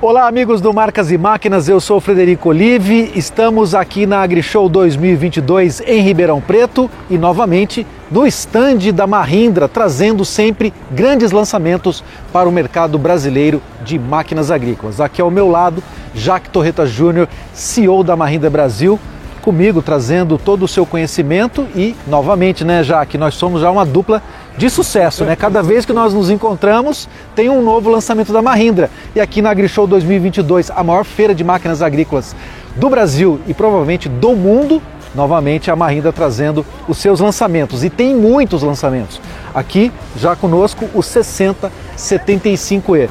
Olá, amigos do Marcas e Máquinas, eu sou Frederico Olive. Estamos aqui na AgriShow 2022 em Ribeirão Preto e novamente no estande da Mahindra, trazendo sempre grandes lançamentos para o mercado brasileiro de máquinas agrícolas. Aqui ao meu lado, Jacques Torreta Júnior, CEO da Mahindra Brasil, comigo trazendo todo o seu conhecimento e novamente, né, Jacques, nós somos já uma dupla de sucesso, né? Cada vez que nós nos encontramos, tem um novo lançamento da Mahindra. E aqui na AgriShow 2022, a maior feira de máquinas agrícolas do Brasil e provavelmente do mundo, novamente a Mahindra trazendo os seus lançamentos. E tem muitos lançamentos. Aqui já conosco o 6075E.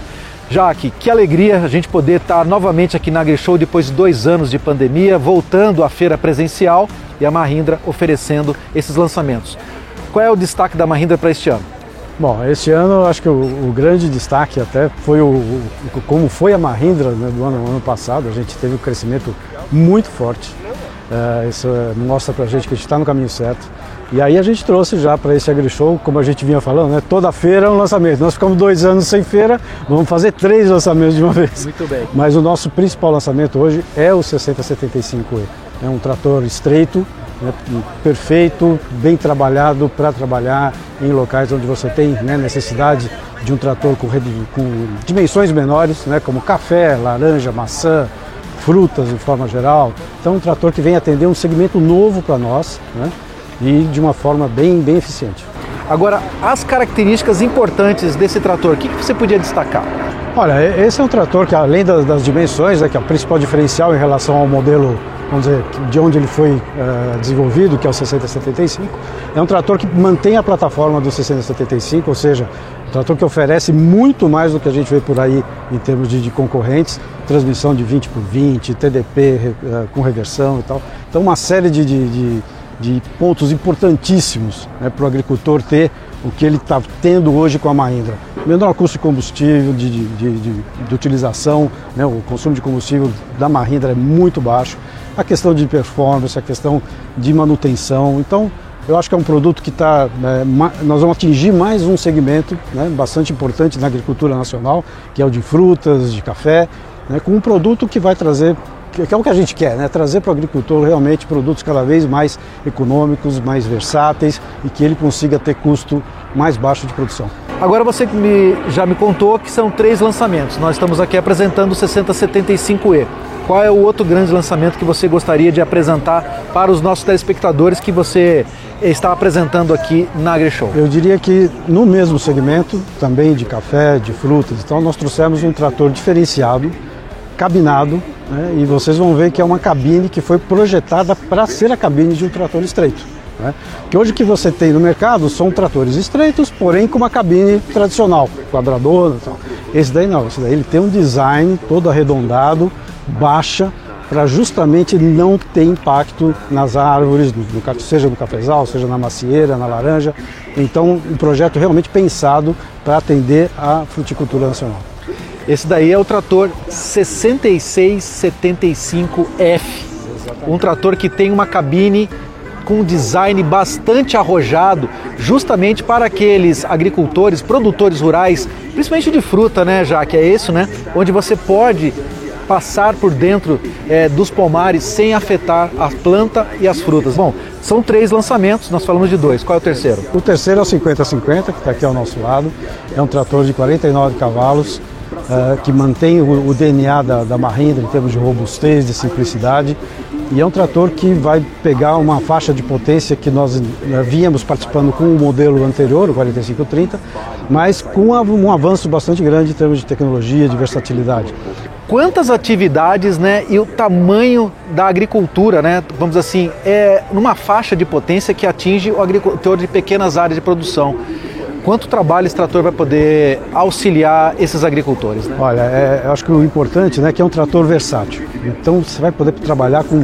Jaque, que alegria a gente poder estar novamente aqui na AgriShow depois de dois anos de pandemia, voltando à feira presencial e a Mahindra oferecendo esses lançamentos. Qual é o destaque da Mahindra para este ano? Bom, este ano acho que o, o grande destaque até foi o, o, como foi a Mahindra né, do ano, ano, passado. A gente teve um crescimento muito forte. É, isso é, mostra para a gente que a gente está no caminho certo. E aí a gente trouxe já para esse AgriShow, como a gente vinha falando, né, toda feira é um lançamento. Nós ficamos dois anos sem feira, vamos fazer três lançamentos de uma vez. Muito bem. Mas o nosso principal lançamento hoje é o 6075E. É um trator estreito, né, perfeito, bem trabalhado para trabalhar em locais onde você tem né, necessidade de um trator com, com dimensões menores, né, como café, laranja, maçã, frutas de forma geral. Então, um trator que vem atender um segmento novo para nós né, e de uma forma bem, bem eficiente. Agora, as características importantes desse trator, o que, que você podia destacar? Olha, esse é um trator que, além das, das dimensões, né, que é o principal diferencial em relação ao modelo vamos dizer, de onde ele foi uh, desenvolvido, que é o 6075, é um trator que mantém a plataforma do 6075, ou seja, um trator que oferece muito mais do que a gente vê por aí em termos de, de concorrentes, transmissão de 20 por 20, TDP uh, com reversão e tal. Então, uma série de, de, de, de pontos importantíssimos né, para o agricultor ter o que ele está tendo hoje com a Mahindra. Menor custo de combustível, de, de, de, de utilização, né, o consumo de combustível da Mahindra é muito baixo a questão de performance, a questão de manutenção. Então, eu acho que é um produto que está. É, nós vamos atingir mais um segmento né, bastante importante na agricultura nacional, que é o de frutas, de café, né, com um produto que vai trazer, que é o que a gente quer, né, trazer para o agricultor realmente produtos cada vez mais econômicos, mais versáteis e que ele consiga ter custo mais baixo de produção. Agora você me, já me contou que são três lançamentos. Nós estamos aqui apresentando o 6075E. Qual é o outro grande lançamento que você gostaria de apresentar para os nossos telespectadores que você está apresentando aqui na AgriShow? Eu diria que no mesmo segmento, também de café, de frutas, então nós trouxemos um trator diferenciado, cabinado, né, e vocês vão ver que é uma cabine que foi projetada para ser a cabine de um trator estreito. Né? Que hoje que você tem no mercado são tratores estreitos, porém com uma cabine tradicional, quadradona. Então. Esse daí não, esse daí ele tem um design todo arredondado, baixa para justamente não ter impacto nas árvores, no, seja no cafezal, seja na macieira, na laranja. Então, um projeto realmente pensado para atender a fruticultura nacional. Esse daí é o trator 6675F, um trator que tem uma cabine com um design bastante arrojado, justamente para aqueles agricultores, produtores rurais, principalmente de fruta, né, já que é isso, né, onde você pode passar por dentro é, dos pomares sem afetar a planta e as frutas. Bom, são três lançamentos, nós falamos de dois. Qual é o terceiro? O terceiro é o 5050, que está aqui ao nosso lado. É um trator de 49 cavalos, uh, que mantém o, o DNA da, da Mahindra em termos de robustez, de simplicidade. E é um trator que vai pegar uma faixa de potência que nós uh, víamos participando com o modelo anterior, o 4530, mas com um avanço bastante grande em termos de tecnologia, de versatilidade quantas atividades né, e o tamanho da agricultura, né, vamos assim, é numa faixa de potência que atinge o agricultor de pequenas áreas de produção. Quanto trabalho esse trator vai poder auxiliar esses agricultores? Né? Olha, é, eu acho que o importante né, é que é um trator versátil. Então você vai poder trabalhar com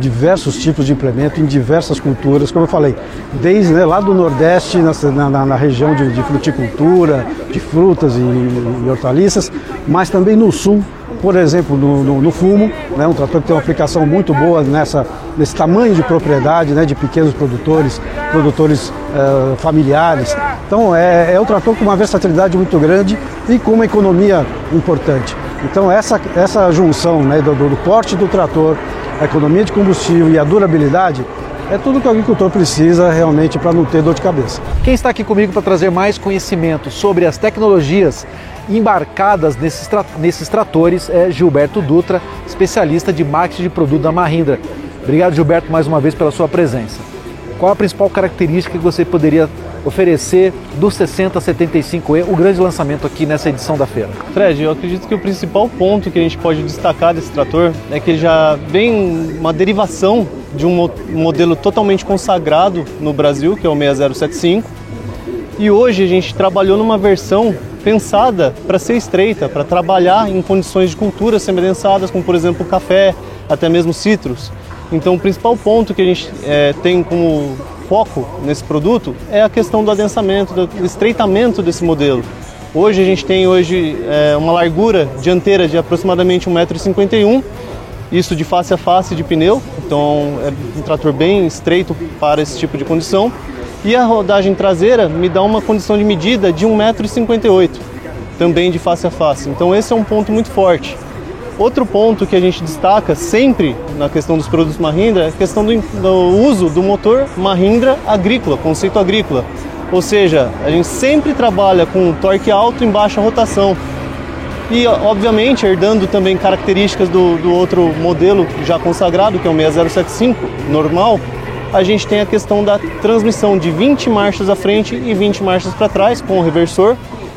diversos tipos de implemento em diversas culturas, como eu falei, desde né, lá do Nordeste, na, na, na região de, de, fruticultura, de frutas e, e hortaliças, mas também no Sul, por exemplo, no, no, no, fumo, né, um trator que tem uma aplicação muito boa nessa, nesse tamanho de propriedade né, de pequenos produtores, produtores uh, familiares. Então é, é um trator com uma versatilidade muito grande e com uma economia importante. Então essa, essa junção né, do, do porte do trator, a economia de combustível e a durabilidade é tudo que o agricultor precisa realmente para não ter dor de cabeça. Quem está aqui comigo para trazer mais conhecimento sobre as tecnologias embarcadas nesses, tra nesses tratores é Gilberto Dutra, especialista de marketing de produto da Mahindra. Obrigado, Gilberto, mais uma vez pela sua presença. Qual a principal característica que você poderia oferecer do 6075E, o grande lançamento aqui nessa edição da feira? Fred, eu acredito que o principal ponto que a gente pode destacar desse trator é que ele já vem uma derivação de um modelo totalmente consagrado no Brasil, que é o 6075. E hoje a gente trabalhou numa versão pensada para ser estreita, para trabalhar em condições de cultura semelhançadas, como por exemplo café, até mesmo citros. Então o principal ponto que a gente é, tem como foco nesse produto é a questão do adensamento, do estreitamento desse modelo. Hoje a gente tem hoje é, uma largura dianteira de aproximadamente 1,51m, isso de face a face de pneu, então é um trator bem estreito para esse tipo de condição. E a rodagem traseira me dá uma condição de medida de 1,58m, também de face a face. Então esse é um ponto muito forte. Outro ponto que a gente destaca sempre na questão dos produtos Mahindra é a questão do, do uso do motor Mahindra agrícola, conceito agrícola. Ou seja, a gente sempre trabalha com torque alto em baixa rotação. E, obviamente, herdando também características do, do outro modelo já consagrado, que é o 6075 normal, a gente tem a questão da transmissão de 20 marchas à frente e 20 marchas para trás com o reversor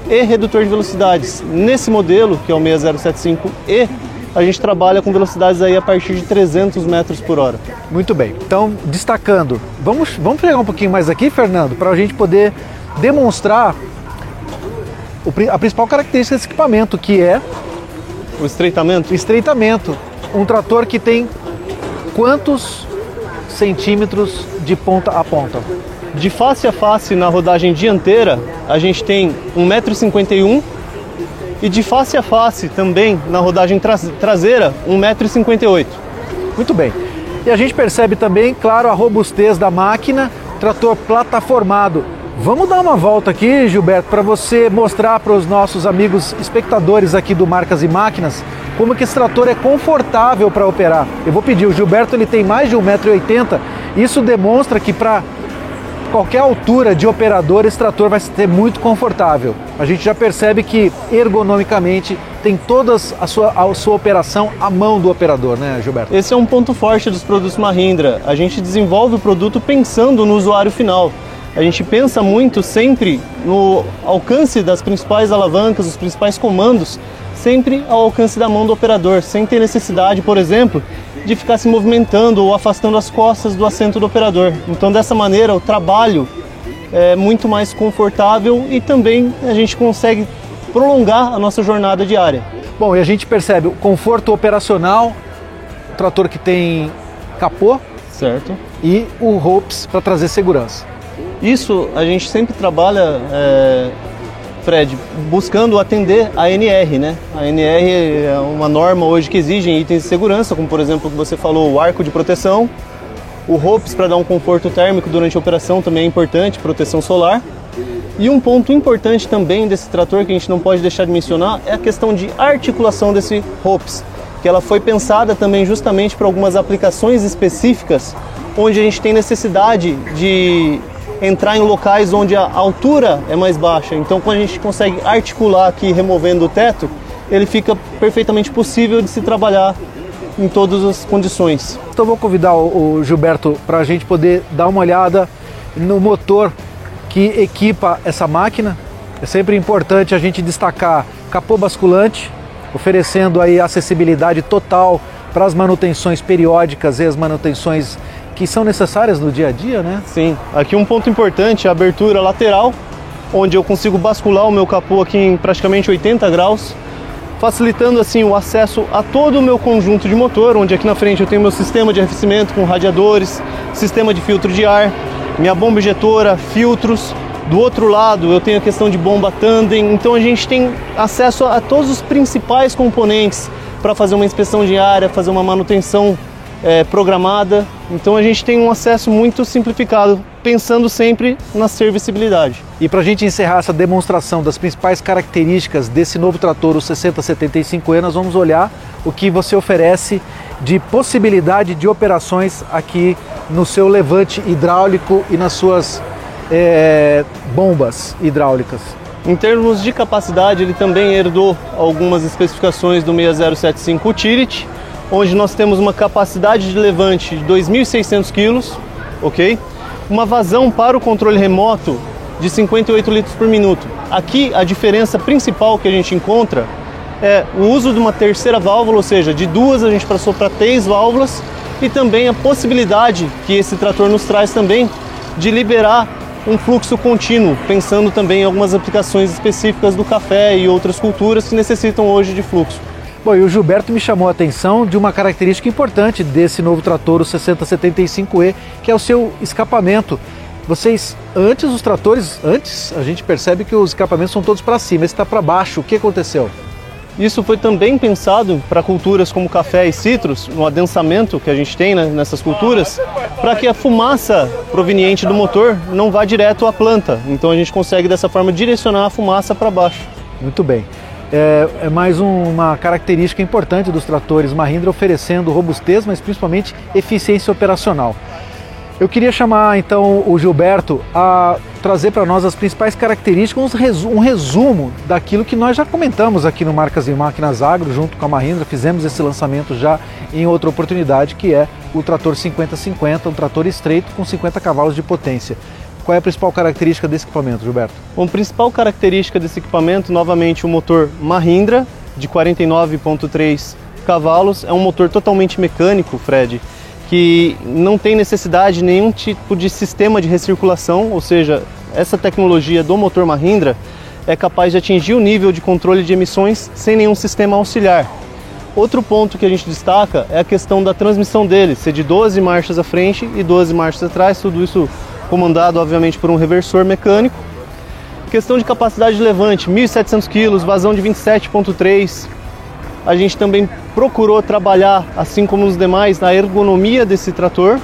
e redutor de velocidades. Nesse modelo, que é o 6075E, a gente trabalha com velocidades aí a partir de 300 metros por hora. Muito bem. Então, destacando, vamos, vamos pegar um pouquinho mais aqui, Fernando, para a gente poder demonstrar a principal característica desse equipamento, que é o estreitamento. Estreitamento. Um trator que tem quantos centímetros de ponta a ponta? De face a face na rodagem dianteira, a gente tem 1,51m e de face a face também na rodagem tra traseira 1,58m. Muito bem. E a gente percebe também, claro, a robustez da máquina, trator plataformado. Vamos dar uma volta aqui, Gilberto, para você mostrar para os nossos amigos espectadores aqui do Marcas e Máquinas como que esse trator é confortável para operar. Eu vou pedir, o Gilberto ele tem mais de 1,80m, isso demonstra que para qualquer altura de operador, esse trator vai ser muito confortável. A gente já percebe que ergonomicamente tem toda a sua, a sua operação à mão do operador, né, Gilberto? Esse é um ponto forte dos produtos Mahindra. A gente desenvolve o produto pensando no usuário final. A gente pensa muito sempre no alcance das principais alavancas, os principais comandos, sempre ao alcance da mão do operador, sem ter necessidade, por exemplo, de ficar se movimentando ou afastando as costas do assento do operador. Então, dessa maneira, o trabalho é muito mais confortável e também a gente consegue prolongar a nossa jornada diária. Bom, e a gente percebe o conforto operacional, o trator que tem capô, certo, e o ropes para trazer segurança. Isso a gente sempre trabalha é, Fred, buscando atender a NR, né? A NR é uma norma hoje que exige itens de segurança, como por exemplo o que você falou, o arco de proteção, o ropes para dar um conforto térmico durante a operação também é importante, proteção solar. E um ponto importante também desse trator que a gente não pode deixar de mencionar é a questão de articulação desse ropes, que ela foi pensada também justamente para algumas aplicações específicas onde a gente tem necessidade de entrar em locais onde a altura é mais baixa. Então, quando a gente consegue articular aqui removendo o teto, ele fica perfeitamente possível de se trabalhar em todas as condições. Então, vou convidar o Gilberto para a gente poder dar uma olhada no motor que equipa essa máquina. É sempre importante a gente destacar capô basculante, oferecendo aí acessibilidade total para as manutenções periódicas e as manutenções que são necessárias no dia a dia, né? Sim. Aqui um ponto importante é a abertura lateral, onde eu consigo bascular o meu capô aqui em praticamente 80 graus, facilitando assim o acesso a todo o meu conjunto de motor, onde aqui na frente eu tenho meu sistema de arrefecimento com radiadores, sistema de filtro de ar, minha bomba injetora, filtros. Do outro lado eu tenho a questão de bomba tandem, então a gente tem acesso a todos os principais componentes para fazer uma inspeção diária, fazer uma manutenção é, programada. Então a gente tem um acesso muito simplificado, pensando sempre na servicibilidade. E para a gente encerrar essa demonstração das principais características desse novo trator, o 6075E, nós vamos olhar o que você oferece de possibilidade de operações aqui no seu levante hidráulico e nas suas é, bombas hidráulicas. Em termos de capacidade, ele também herdou algumas especificações do 6075 Utility, onde nós temos uma capacidade de levante de 2.600 kg, ok? Uma vazão para o controle remoto de 58 litros por minuto. Aqui a diferença principal que a gente encontra é o uso de uma terceira válvula, ou seja, de duas a gente passou para três válvulas e também a possibilidade que esse trator nos traz também de liberar um fluxo contínuo, pensando também em algumas aplicações específicas do café e outras culturas que necessitam hoje de fluxo. Bom, e o Gilberto me chamou a atenção de uma característica importante desse novo trator, o 6075E, que é o seu escapamento. Vocês, antes os tratores, antes a gente percebe que os escapamentos são todos para cima, esse está para baixo. O que aconteceu? Isso foi também pensado para culturas como café e citros, no adensamento que a gente tem né, nessas culturas, para que a fumaça proveniente do motor não vá direto à planta. Então a gente consegue dessa forma direcionar a fumaça para baixo. Muito bem. É, é mais um, uma característica importante dos tratores Mahindra oferecendo robustez, mas principalmente eficiência operacional. Eu queria chamar então o Gilberto a trazer para nós as principais características, um resumo daquilo que nós já comentamos aqui no Marcas e Máquinas Agro, junto com a Mahindra, fizemos esse lançamento já em outra oportunidade, que é o trator 5050, um trator estreito com 50 cavalos de potência. Qual é a principal característica desse equipamento, Gilberto? Bom, principal característica desse equipamento, novamente, o motor Mahindra, de 49,3 cavalos. É um motor totalmente mecânico, Fred, que não tem necessidade de nenhum tipo de sistema de recirculação, ou seja, essa tecnologia do motor Mahindra é capaz de atingir o nível de controle de emissões sem nenhum sistema auxiliar. Outro ponto que a gente destaca é a questão da transmissão dele, ser de 12 marchas à frente e 12 marchas atrás, tudo isso comandado obviamente por um reversor mecânico. Questão de capacidade de levante, 1.700 kg, vazão de 27.3, a gente também procurou trabalhar, assim como os demais, na ergonomia desse trator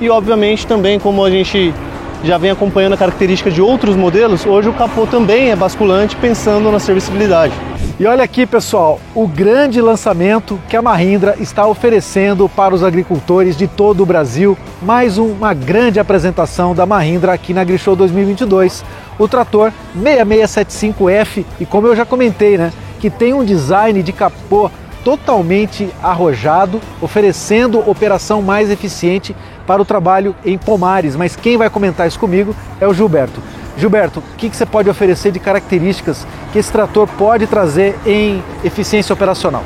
e, obviamente, também como a gente já vem acompanhando a característica de outros modelos, hoje o capô também é basculante, pensando na servicibilidade. E olha aqui, pessoal, o grande lançamento que a Mahindra está oferecendo para os agricultores de todo o Brasil. Mais uma grande apresentação da Mahindra aqui na AgriShow 2022. O trator 6675F e como eu já comentei, né, que tem um design de capô totalmente arrojado, oferecendo operação mais eficiente para o trabalho em pomares. Mas quem vai comentar isso comigo é o Gilberto. Gilberto, o que, que você pode oferecer de características que esse trator pode trazer em eficiência operacional?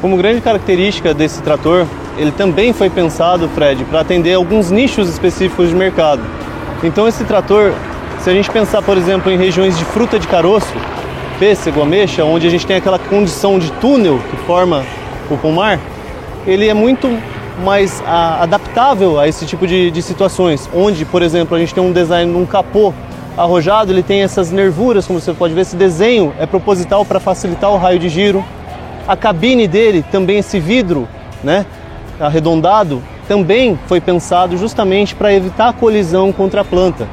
Como grande característica desse trator, ele também foi pensado, Fred, para atender alguns nichos específicos de mercado. Então esse trator, se a gente pensar, por exemplo, em regiões de fruta de caroço, pêssego, ameixa, onde a gente tem aquela condição de túnel que forma o pomar, ele é muito mais a, adaptável a esse tipo de, de, situações, onde, por exemplo, a gente tem um design num capô arrojado, ele tem essas nervuras, como você pode ver, esse desenho é proposital para facilitar o raio de giro. A cabine dele, também esse vidro, né, arredondado, também foi pensado justamente para evitar a colisão contra a planta.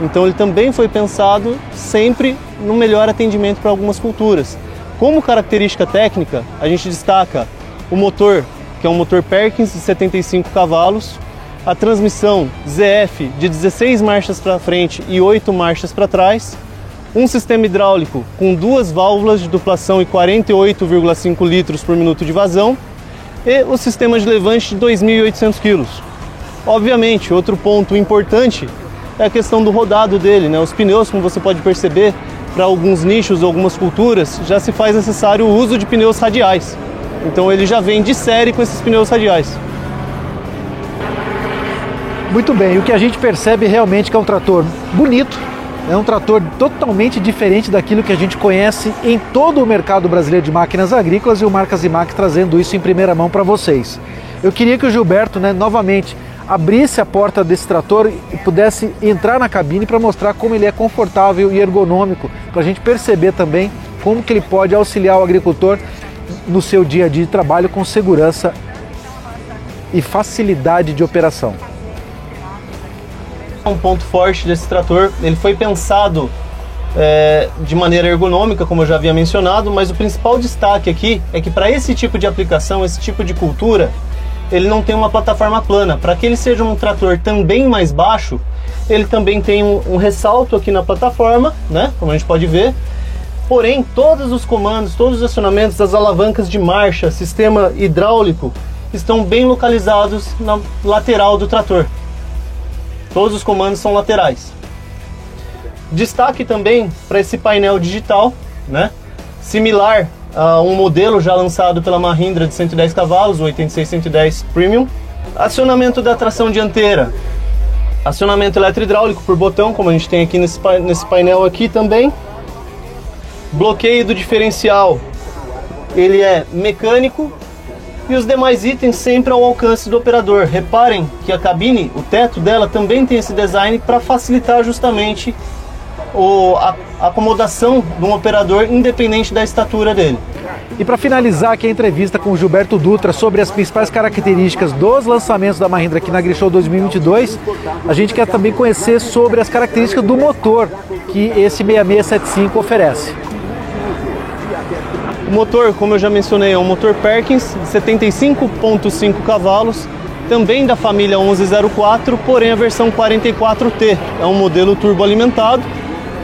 Então ele também foi pensado sempre no melhor atendimento para algumas culturas. Como característica técnica, a gente destaca o motor, que é um motor Perkins de 75 cavalos, a transmissão ZF de 16 marchas para frente e 8 marchas para trás, um sistema hidráulico com duas válvulas de duplação e 48,5 litros por minuto de vazão e o sistema de levante de 2.800 kg. Obviamente, outro ponto importante é a questão do rodado dele, né? Os pneus, como você pode perceber, para alguns nichos, algumas culturas, já se faz necessário o uso de pneus radiais. Então ele já vem de série com esses pneus radiais. Muito bem, o que a gente percebe realmente que é um trator bonito, é um trator totalmente diferente daquilo que a gente conhece em todo o mercado brasileiro de máquinas agrícolas e o Marcas e Mac trazendo isso em primeira mão para vocês. Eu queria que o Gilberto, né, novamente, abrisse a porta desse trator e pudesse entrar na cabine para mostrar como ele é confortável e ergonômico, para a gente perceber também como que ele pode auxiliar o agricultor no seu dia a dia de trabalho com segurança e facilidade de operação. Um ponto forte desse trator, ele foi pensado é, de maneira ergonômica, como eu já havia mencionado, mas o principal destaque aqui é que para esse tipo de aplicação, esse tipo de cultura, ele não tem uma plataforma plana. Para que ele seja um trator também mais baixo, ele também tem um, um ressalto aqui na plataforma, né? Como a gente pode ver. Porém, todos os comandos, todos os acionamentos, as alavancas de marcha, sistema hidráulico, estão bem localizados na lateral do trator. Todos os comandos são laterais. Destaque também para esse painel digital, né? Similar a um modelo já lançado pela Mahindra de 110 cavalos, o 86-110 Premium. Acionamento da tração dianteira. Acionamento eletro-hidráulico por botão, como a gente tem aqui nesse painel aqui também. Bloqueio do diferencial. Ele é mecânico e os demais itens sempre ao alcance do operador. Reparem que a cabine, o teto dela também tem esse design para facilitar justamente o, a, acomodação de um operador independente da estatura dele. E para finalizar aqui a entrevista com o Gilberto Dutra sobre as principais características dos lançamentos da Mahindra aqui na Grishow 2022, a gente quer também conhecer sobre as características do motor que esse 6675 oferece. O motor, como eu já mencionei, é um motor Perkins de 75.5 cavalos, também da família 1104, porém a versão 44T. É um modelo turbo alimentado,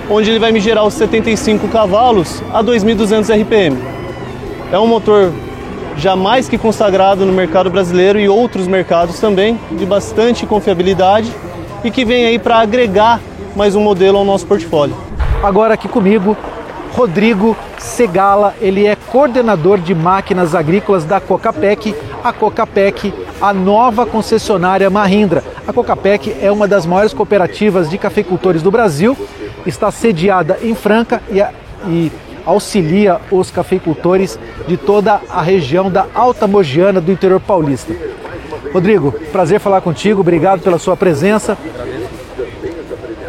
onde ele vai me gerar os 75 cavalos a 2.200 RPM. É um motor já mais que consagrado no mercado brasileiro e outros mercados também, de bastante confiabilidade e que vem aí para agregar mais um modelo ao nosso portfólio. Agora aqui comigo, Rodrigo Segala, ele é coordenador de máquinas agrícolas da Cocapec, a Cocapec, a nova concessionária Mahindra. A Cocapec é uma das maiores cooperativas de cafeicultores do Brasil, está sediada em Franca e, e auxilia os cafeicultores de toda a região da Alta Mogiana do interior paulista. Rodrigo, prazer falar contigo, obrigado pela sua presença.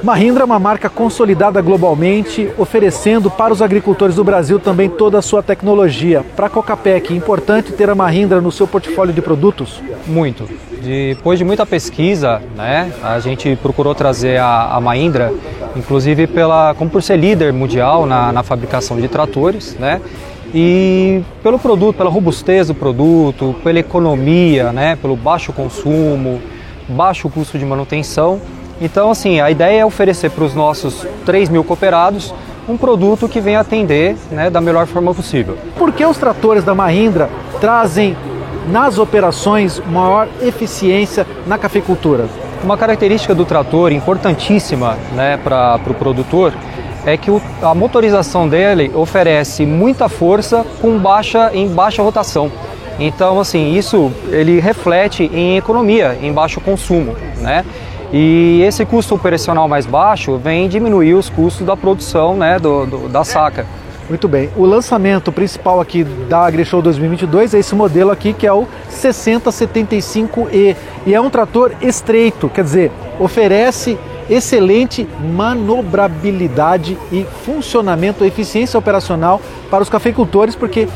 Mahindra é uma marca consolidada globalmente, oferecendo para os agricultores do Brasil também toda a sua tecnologia. Para a Cocapec, é importante ter a Mahindra no seu portfólio de produtos? Muito. Depois de muita pesquisa, né, a gente procurou trazer a, a Mahindra, inclusive pela, como por ser líder mundial na, na fabricação de tratores, né, e pelo produto, pela robustez do produto, pela economia, né, pelo baixo consumo, baixo custo de manutenção então, assim, a ideia é oferecer para os nossos 3 mil cooperados um produto que venha atender né, da melhor forma possível. Por que os tratores da Mahindra trazem nas operações maior eficiência na cafeicultura? Uma característica do trator importantíssima né, para o pro produtor é que o, a motorização dele oferece muita força com baixa, em baixa rotação. Então, assim, isso ele reflete em economia, em baixo consumo, né? E esse custo operacional mais baixo vem diminuir os custos da produção né, do, do da saca. Muito bem. O lançamento principal aqui da AgriShow 2022 é esse modelo aqui que é o 6075E e é um trator estreito, quer dizer, oferece excelente manobrabilidade e funcionamento, eficiência operacional para os cafeicultores, porque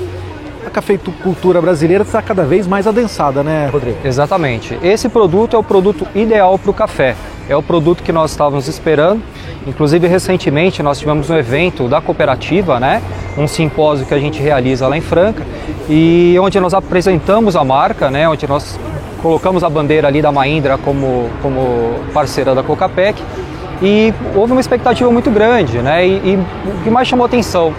cafeicultura brasileira está cada vez mais adensada, né, Rodrigo? Exatamente. Esse produto é o produto ideal para o café. É o produto que nós estávamos esperando. Inclusive, recentemente, nós tivemos um evento da cooperativa, né? um simpósio que a gente realiza lá em Franca, e onde nós apresentamos a marca, né? onde nós colocamos a bandeira ali da Mahindra como, como parceira da Cocapec, e houve uma expectativa muito grande, né? E, e o que mais chamou atenção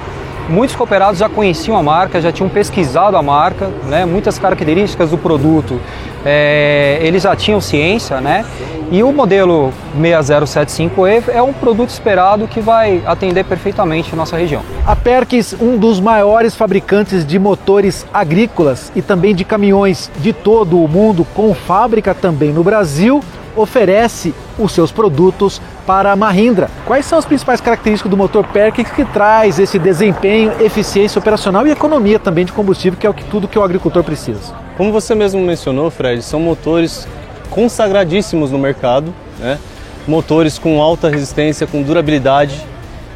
Muitos cooperados já conheciam a marca, já tinham pesquisado a marca, né? muitas características do produto é, eles já tinham ciência, né? E o modelo 6075E é um produto esperado que vai atender perfeitamente a nossa região. A Perkins, um dos maiores fabricantes de motores agrícolas e também de caminhões de todo o mundo, com fábrica também no Brasil, oferece os seus produtos para a Mahindra. Quais são as principais características do motor Perkins que traz esse desempenho, eficiência operacional e economia também de combustível, que é o que tudo que o agricultor precisa? Como você mesmo mencionou, Fred, são motores consagradíssimos no mercado, né? motores com alta resistência, com durabilidade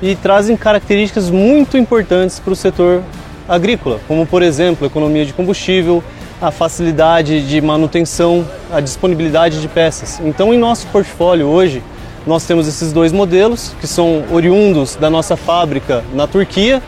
e trazem características muito importantes para o setor agrícola, como por exemplo economia de combustível, a facilidade de manutenção, a disponibilidade de peças. Então, em nosso portfólio hoje, nós temos esses dois modelos que são oriundos da nossa fábrica na Turquia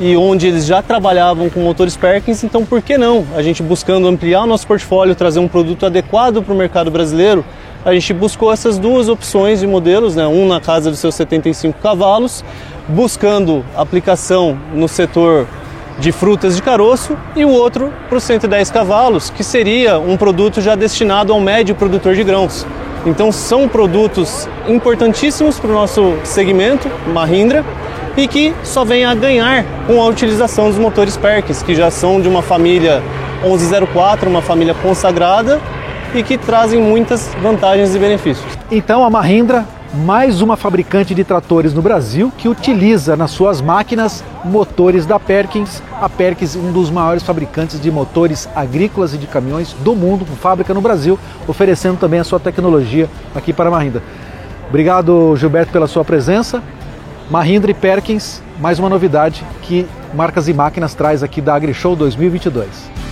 e onde eles já trabalhavam com motores Perkins, então por que não? A gente buscando ampliar o nosso portfólio, trazer um produto adequado para o mercado brasileiro, a gente buscou essas duas opções de modelos, né? um na casa dos seus 75 cavalos, buscando aplicação no setor de frutas de caroço e o outro para os 110 cavalos, que seria um produto já destinado ao médio produtor de grãos. Então são produtos importantíssimos para o nosso segmento, Mahindra, e que só vem a ganhar com a utilização dos motores Perkins, que já são de uma família 1104, uma família consagrada e que trazem muitas vantagens e benefícios. Então a Mahindra mais uma fabricante de tratores no Brasil que utiliza nas suas máquinas motores da Perkins. A Perkins, um dos maiores fabricantes de motores agrícolas e de caminhões do mundo, com fábrica no Brasil, oferecendo também a sua tecnologia aqui para a Mahindra. Obrigado, Gilberto, pela sua presença. Mahindra e Perkins, mais uma novidade que Marcas e Máquinas traz aqui da AgriShow 2022.